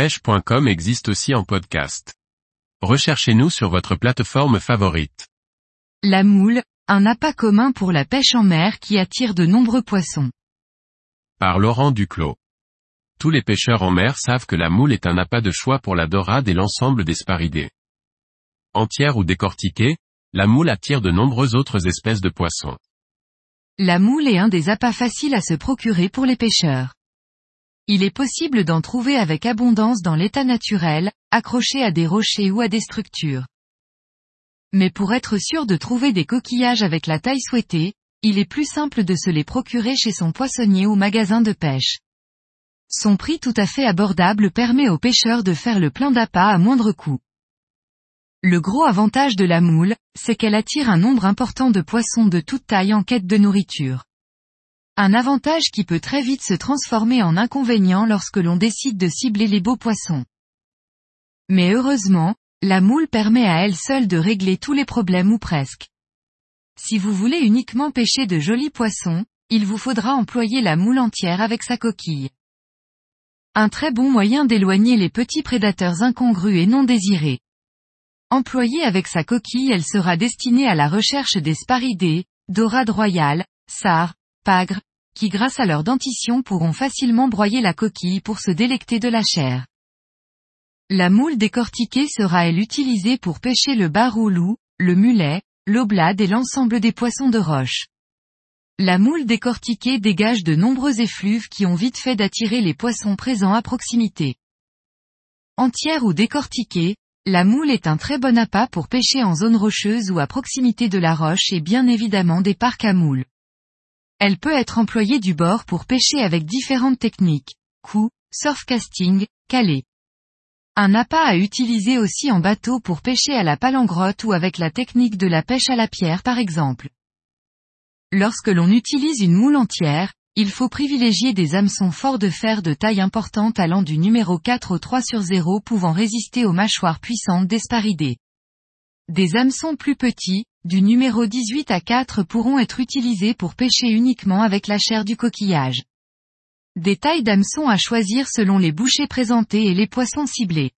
pêche.com existe aussi en podcast. Recherchez-nous sur votre plateforme favorite. La moule, un appât commun pour la pêche en mer qui attire de nombreux poissons. Par Laurent Duclos. Tous les pêcheurs en mer savent que la moule est un appât de choix pour la dorade et l'ensemble des sparidés. Entière ou décortiquée, la moule attire de nombreuses autres espèces de poissons. La moule est un des appâts faciles à se procurer pour les pêcheurs. Il est possible d'en trouver avec abondance dans l'état naturel, accroché à des rochers ou à des structures. Mais pour être sûr de trouver des coquillages avec la taille souhaitée, il est plus simple de se les procurer chez son poissonnier ou magasin de pêche. Son prix tout à fait abordable permet aux pêcheurs de faire le plein d'appât à moindre coût. Le gros avantage de la moule, c'est qu'elle attire un nombre important de poissons de toute taille en quête de nourriture. Un avantage qui peut très vite se transformer en inconvénient lorsque l'on décide de cibler les beaux poissons. Mais heureusement, la moule permet à elle seule de régler tous les problèmes ou presque. Si vous voulez uniquement pêcher de jolis poissons, il vous faudra employer la moule entière avec sa coquille. Un très bon moyen d'éloigner les petits prédateurs incongrus et non désirés. Employée avec sa coquille elle sera destinée à la recherche des sparidés, dorades royales, sars, pagres, qui grâce à leur dentition pourront facilement broyer la coquille pour se délecter de la chair. La moule décortiquée sera elle utilisée pour pêcher le baroulou, le mulet, l'oblade et l'ensemble des poissons de roche. La moule décortiquée dégage de nombreux effluves qui ont vite fait d'attirer les poissons présents à proximité. Entière ou décortiquée, la moule est un très bon appât pour pêcher en zone rocheuse ou à proximité de la roche et bien évidemment des parcs à moules. Elle peut être employée du bord pour pêcher avec différentes techniques, coup, surfcasting, calé. Un appât à utiliser aussi en bateau pour pêcher à la palangrotte ou avec la technique de la pêche à la pierre par exemple. Lorsque l'on utilise une moule entière, il faut privilégier des hameçons forts de fer de taille importante allant du numéro 4 au 3 sur 0 pouvant résister aux mâchoires puissantes des sparidés. Des hameçons plus petits, du numéro 18 à 4 pourront être utilisés pour pêcher uniquement avec la chair du coquillage. Des tailles d'hameçons à choisir selon les bouchées présentées et les poissons ciblés.